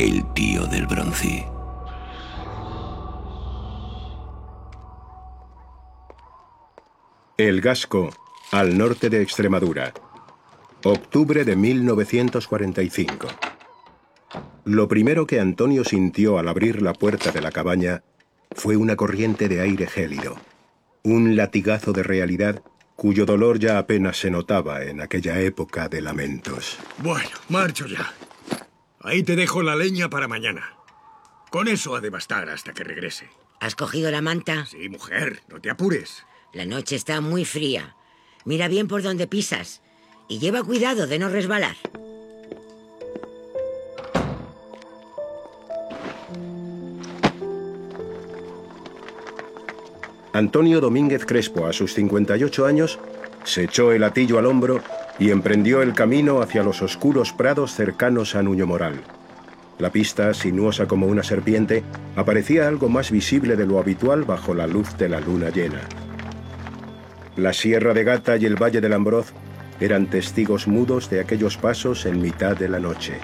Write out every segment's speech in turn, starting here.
El tío del bronce. El Gasco, al norte de Extremadura. Octubre de 1945. Lo primero que Antonio sintió al abrir la puerta de la cabaña fue una corriente de aire gélido, un latigazo de realidad cuyo dolor ya apenas se notaba en aquella época de lamentos. Bueno, marcho ya. Ahí te dejo la leña para mañana. Con eso ha de bastar hasta que regrese. ¿Has cogido la manta? Sí, mujer, no te apures. La noche está muy fría. Mira bien por donde pisas y lleva cuidado de no resbalar. Antonio Domínguez Crespo, a sus 58 años, se echó el atillo al hombro y emprendió el camino hacia los oscuros prados cercanos a Nuño Moral. La pista, sinuosa como una serpiente, aparecía algo más visible de lo habitual bajo la luz de la luna llena. La Sierra de Gata y el Valle del Ambroz eran testigos mudos de aquellos pasos en mitad de la noche.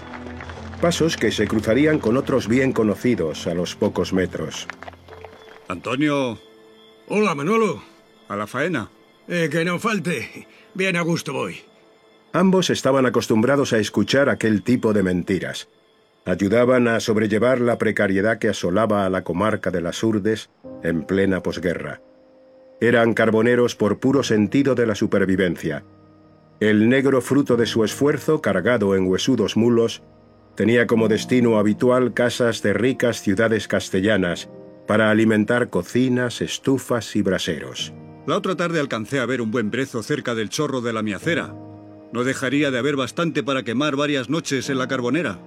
Pasos que se cruzarían con otros bien conocidos a los pocos metros. Antonio, Hola, Manolo. a la faena. Eh, que no falte. Bien a gusto voy. Ambos estaban acostumbrados a escuchar aquel tipo de mentiras. Ayudaban a sobrellevar la precariedad que asolaba a la comarca de las Urdes en plena posguerra. Eran carboneros por puro sentido de la supervivencia. El negro fruto de su esfuerzo, cargado en huesudos mulos, tenía como destino habitual casas de ricas ciudades castellanas para alimentar cocinas, estufas y braseros. La otra tarde alcancé a ver un buen brezo cerca del chorro de la miacera. No dejaría de haber bastante para quemar varias noches en la carbonera.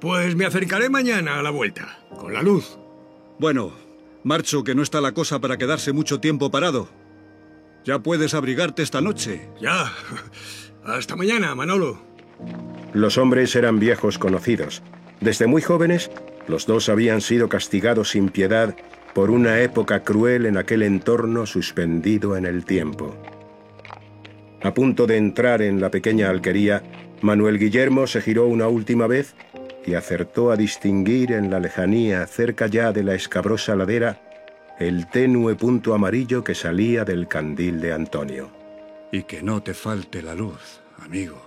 Pues me acercaré mañana a la vuelta, con la luz. Bueno, marcho que no está la cosa para quedarse mucho tiempo parado. Ya puedes abrigarte esta noche. Ya. Hasta mañana, Manolo. Los hombres eran viejos conocidos. Desde muy jóvenes, los dos habían sido castigados sin piedad por una época cruel en aquel entorno suspendido en el tiempo. A punto de entrar en la pequeña alquería, Manuel Guillermo se giró una última vez y acertó a distinguir en la lejanía, cerca ya de la escabrosa ladera, el tenue punto amarillo que salía del candil de Antonio. Y que no te falte la luz, amigo.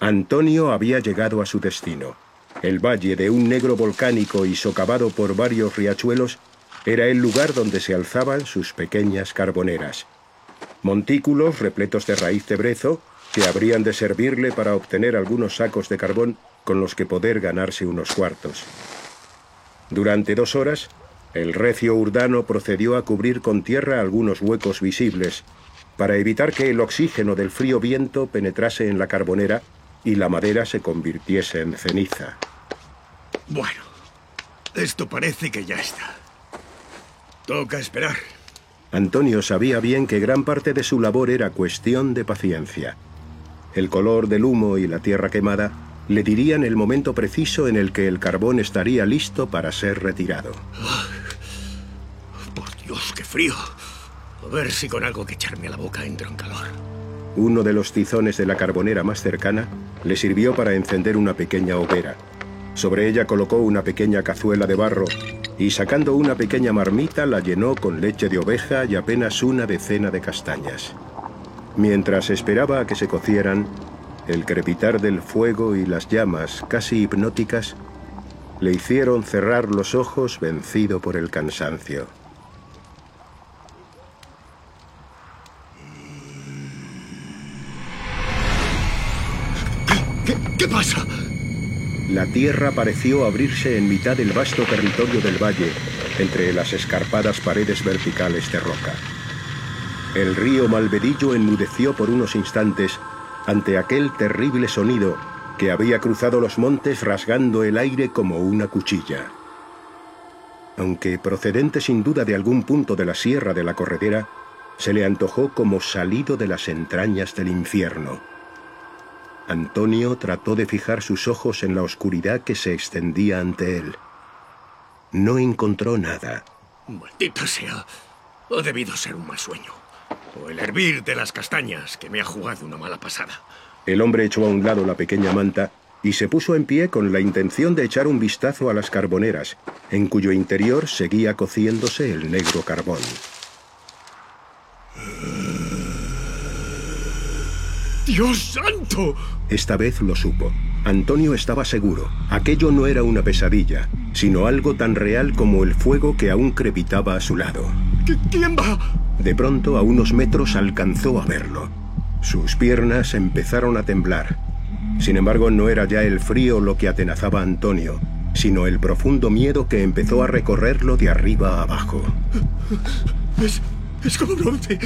Antonio había llegado a su destino. El valle de un negro volcánico y socavado por varios riachuelos era el lugar donde se alzaban sus pequeñas carboneras. Montículos repletos de raíz de brezo que habrían de servirle para obtener algunos sacos de carbón con los que poder ganarse unos cuartos. Durante dos horas, el recio urdano procedió a cubrir con tierra algunos huecos visibles, para evitar que el oxígeno del frío viento penetrase en la carbonera y la madera se convirtiese en ceniza. Bueno, esto parece que ya está. Toca esperar. Antonio sabía bien que gran parte de su labor era cuestión de paciencia. El color del humo y la tierra quemada le dirían el momento preciso en el que el carbón estaría listo para ser retirado. Por Dios, qué frío. A ver si con algo que echarme a la boca entro en calor. Uno de los tizones de la carbonera más cercana le sirvió para encender una pequeña hoguera. Sobre ella colocó una pequeña cazuela de barro y sacando una pequeña marmita la llenó con leche de oveja y apenas una decena de castañas. Mientras esperaba a que se cocieran, el crepitar del fuego y las llamas, casi hipnóticas, le hicieron cerrar los ojos vencido por el cansancio. La tierra pareció abrirse en mitad del vasto territorio del valle, entre las escarpadas paredes verticales de roca. El río Malvedillo enmudeció por unos instantes ante aquel terrible sonido que había cruzado los montes rasgando el aire como una cuchilla. Aunque procedente sin duda de algún punto de la sierra de la corredera, se le antojó como salido de las entrañas del infierno. Antonio trató de fijar sus ojos en la oscuridad que se extendía ante él. No encontró nada. Maldita sea. Ha debido ser un mal sueño. O el hervir de las castañas que me ha jugado una mala pasada. El hombre echó a un lado la pequeña manta y se puso en pie con la intención de echar un vistazo a las carboneras, en cuyo interior seguía cociéndose el negro carbón. ¡Dios santo! Esta vez lo supo. Antonio estaba seguro. Aquello no era una pesadilla, sino algo tan real como el fuego que aún crepitaba a su lado. ¿Quién va? De pronto, a unos metros, alcanzó a verlo. Sus piernas empezaron a temblar. Sin embargo, no era ya el frío lo que atenazaba a Antonio, sino el profundo miedo que empezó a recorrerlo de arriba a abajo. Es, es como bronce.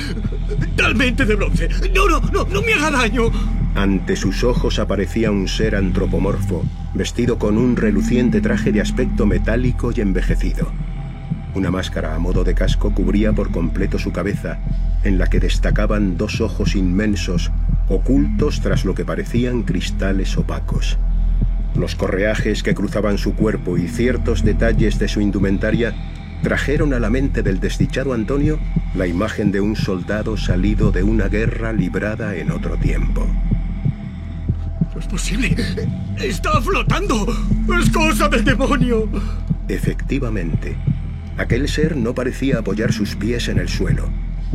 Talmente de bronce. No, no, no, no me haga daño. Ante sus ojos aparecía un ser antropomorfo, vestido con un reluciente traje de aspecto metálico y envejecido. Una máscara a modo de casco cubría por completo su cabeza, en la que destacaban dos ojos inmensos, ocultos tras lo que parecían cristales opacos. Los correajes que cruzaban su cuerpo y ciertos detalles de su indumentaria trajeron a la mente del desdichado Antonio la imagen de un soldado salido de una guerra librada en otro tiempo. No es posible. Está flotando. Es cosa del demonio. Efectivamente, aquel ser no parecía apoyar sus pies en el suelo.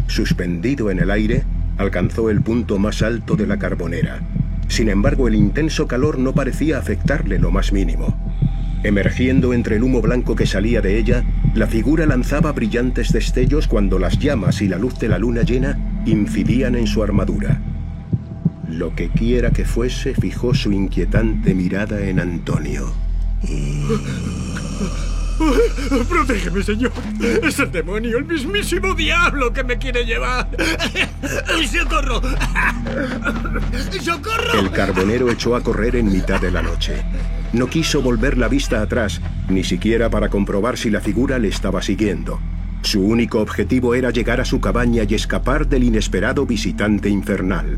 Suspendido en el aire, alcanzó el punto más alto de la carbonera. Sin embargo, el intenso calor no parecía afectarle lo más mínimo. Emergiendo entre el humo blanco que salía de ella, la figura lanzaba brillantes destellos cuando las llamas y la luz de la luna llena incidían en su armadura. Lo que quiera que fuese fijó su inquietante mirada en Antonio. Protégeme, señor. Es el demonio, el mismísimo diablo que me quiere llevar. ¡Socorro! ¡Socorro! El carbonero echó a correr en mitad de la noche. No quiso volver la vista atrás, ni siquiera para comprobar si la figura le estaba siguiendo. Su único objetivo era llegar a su cabaña y escapar del inesperado visitante infernal.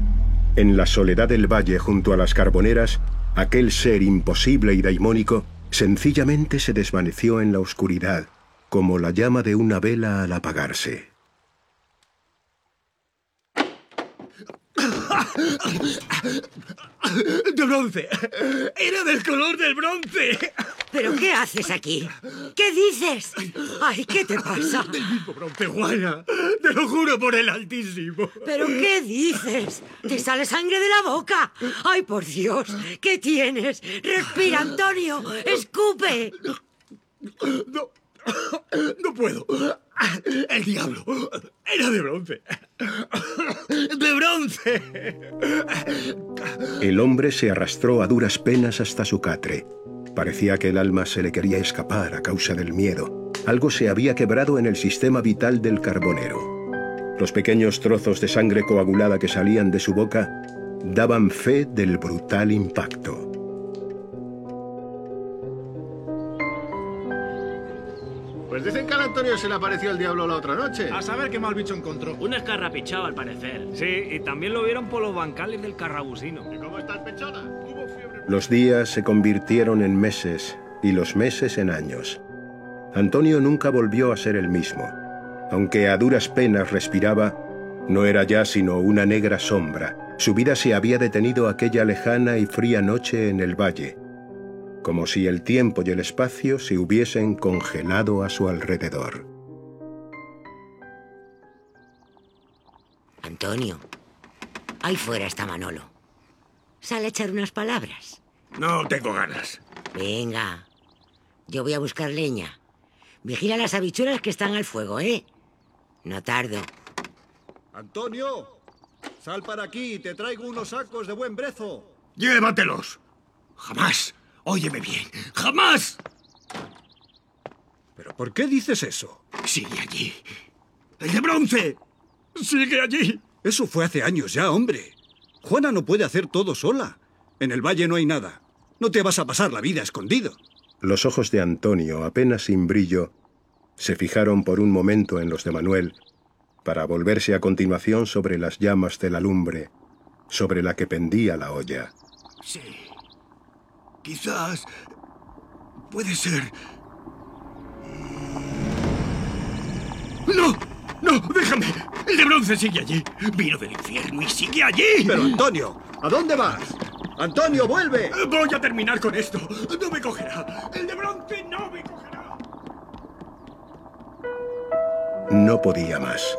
En la soledad del valle junto a las carboneras, aquel ser imposible y daimónico sencillamente se desvaneció en la oscuridad, como la llama de una vela al apagarse. De bronce. Era del color del bronce. ¿Pero qué haces aquí? ¿Qué dices? Ay, ¿qué te pasa? Del mismo bronce, Juana. Te lo juro por el Altísimo. ¿Pero qué dices? ¿Te sale sangre de la boca? Ay, por Dios, ¿qué tienes? Respira, Antonio. Escupe. No. No puedo. El diablo. Era de bronce. De bronce. El hombre se arrastró a duras penas hasta su catre. Parecía que el alma se le quería escapar a causa del miedo. Algo se había quebrado en el sistema vital del carbonero. Los pequeños trozos de sangre coagulada que salían de su boca daban fe del brutal impacto. Antonio se le apareció el diablo la otra noche. A saber qué mal bicho encontró. Un escarrapichado, al parecer. Sí, y también lo vieron por los bancales del carrabusino. ¿Y cómo está el pechona? Tuvo fiebre. Los días se convirtieron en meses y los meses en años. Antonio nunca volvió a ser el mismo. Aunque a duras penas respiraba, no era ya sino una negra sombra. Su vida se había detenido aquella lejana y fría noche en el valle, como si el tiempo y el espacio se hubiesen congelado a su alrededor. Antonio, ahí fuera está Manolo. Sale a echar unas palabras. No tengo ganas. Venga, yo voy a buscar leña. Vigila las habichuelas que están al fuego, ¿eh? No tardo. Antonio, sal para aquí, te traigo unos sacos de buen brezo. Llévatelos. Jamás. Óyeme bien. Jamás. ¿Pero por qué dices eso? Sigue allí. El de bronce. Sigue allí. Eso fue hace años ya, hombre. Juana no puede hacer todo sola. En el valle no hay nada. No te vas a pasar la vida escondido. Los ojos de Antonio, apenas sin brillo, se fijaron por un momento en los de Manuel, para volverse a continuación sobre las llamas de la lumbre, sobre la que pendía la olla. Sí. Quizás... Puede ser... ¡No! ¡No! ¡Déjame! El de bronce sigue allí. Vino del infierno y sigue allí. Pero Antonio, ¿a dónde vas? ¡Antonio, vuelve! Voy a terminar con esto. No me cogerá. El de bronce no me cogerá. No podía más.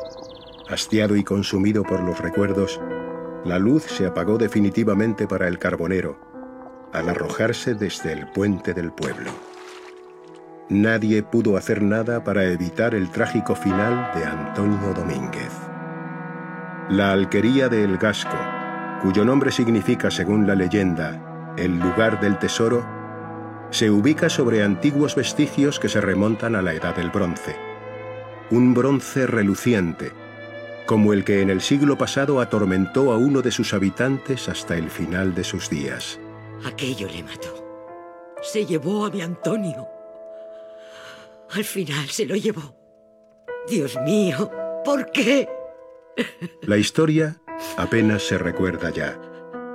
Hastiado y consumido por los recuerdos, la luz se apagó definitivamente para el carbonero al arrojarse desde el puente del pueblo. Nadie pudo hacer nada para evitar el trágico final de Antonio Domínguez. La alquería de El Gasco, cuyo nombre significa, según la leyenda, el lugar del tesoro, se ubica sobre antiguos vestigios que se remontan a la Edad del Bronce. Un bronce reluciente, como el que en el siglo pasado atormentó a uno de sus habitantes hasta el final de sus días. Aquello le mató. Se llevó a mi Antonio. Al final se lo llevó. Dios mío, ¿por qué? La historia apenas se recuerda ya.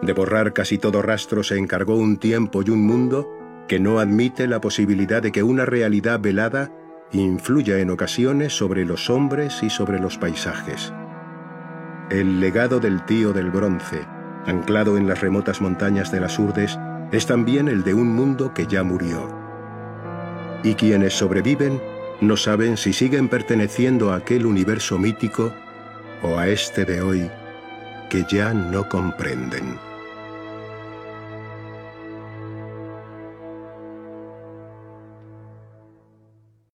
De borrar casi todo rastro se encargó un tiempo y un mundo que no admite la posibilidad de que una realidad velada influya en ocasiones sobre los hombres y sobre los paisajes. El legado del tío del bronce, anclado en las remotas montañas de las Urdes, es también el de un mundo que ya murió. Y quienes sobreviven no saben si siguen perteneciendo a aquel universo mítico o a este de hoy que ya no comprenden.